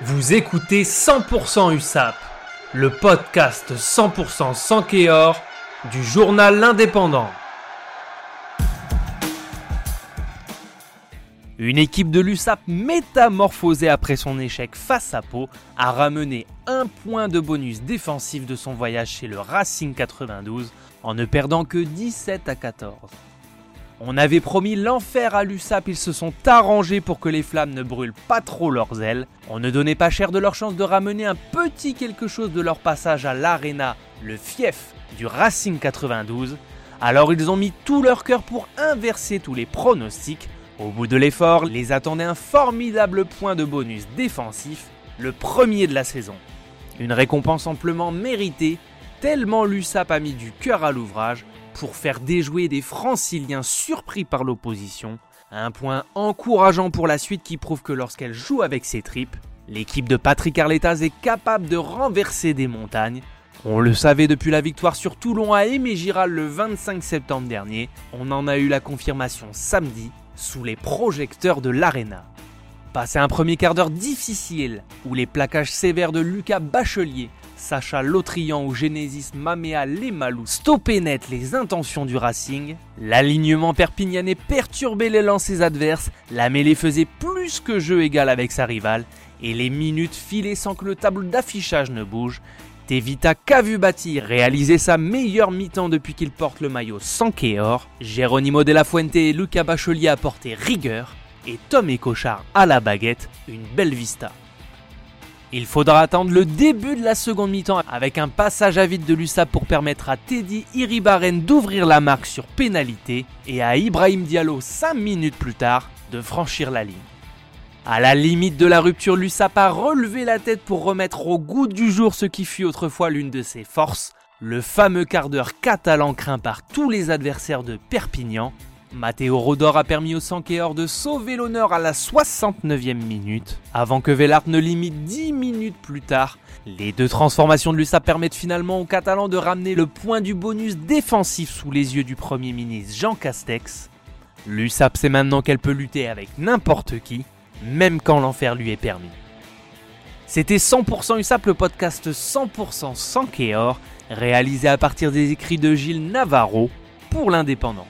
Vous écoutez 100% USAP, le podcast 100% sans Kéor du journal L'Indépendant. Une équipe de l'USAP métamorphosée après son échec face à Pau a ramené un point de bonus défensif de son voyage chez le Racing 92 en ne perdant que 17 à 14. On avait promis l'enfer à l'USAP, ils se sont arrangés pour que les flammes ne brûlent pas trop leurs ailes. On ne donnait pas cher de leur chance de ramener un petit quelque chose de leur passage à l'Arena, le fief du Racing 92. Alors ils ont mis tout leur cœur pour inverser tous les pronostics. Au bout de l'effort, les attendait un formidable point de bonus défensif, le premier de la saison. Une récompense amplement méritée, tellement l'USAP a mis du cœur à l'ouvrage pour faire déjouer des franciliens surpris par l'opposition, un point encourageant pour la suite qui prouve que lorsqu'elle joue avec ses tripes, l'équipe de Patrick Arletas est capable de renverser des montagnes. On le savait depuis la victoire sur Toulon à Aimé Giral le 25 septembre dernier, on en a eu la confirmation samedi sous les projecteurs de l'Arena. Passé un premier quart d'heure difficile, où les plaquages sévères de Lucas Bachelier Sacha Lotrian ou Genesis Mamea Lemalou stoppaient net les intentions du Racing, l'alignement perpignanais perturbait les lancers adverses, la mêlée faisait plus que jeu égal avec sa rivale, et les minutes filaient sans que le tableau d'affichage ne bouge. Tevita Cavubati réalisait sa meilleure mi-temps depuis qu'il porte le maillot sans Kéor, Geronimo de la Fuente et Luca Bachelier apportaient rigueur, et Tom et Cochard à la baguette, une belle vista. Il faudra attendre le début de la seconde mi-temps avec un passage à vide de l'USAP pour permettre à Teddy Iribaren d'ouvrir la marque sur pénalité et à Ibrahim Diallo 5 minutes plus tard de franchir la ligne. À la limite de la rupture, l'USAP a relevé la tête pour remettre au goût du jour ce qui fut autrefois l'une de ses forces, le fameux quart d'heure catalan craint par tous les adversaires de Perpignan Matteo Rodor a permis au Sankéor de sauver l'honneur à la 69e minute, avant que Vellart ne limite 10 minutes plus tard. Les deux transformations de l'USAP permettent finalement aux Catalans de ramener le point du bonus défensif sous les yeux du Premier ministre Jean Castex. L'USAP sait maintenant qu'elle peut lutter avec n'importe qui, même quand l'enfer lui est permis. C'était 100% USAP, le podcast 100% sans réalisé à partir des écrits de Gilles Navarro pour l'Indépendant.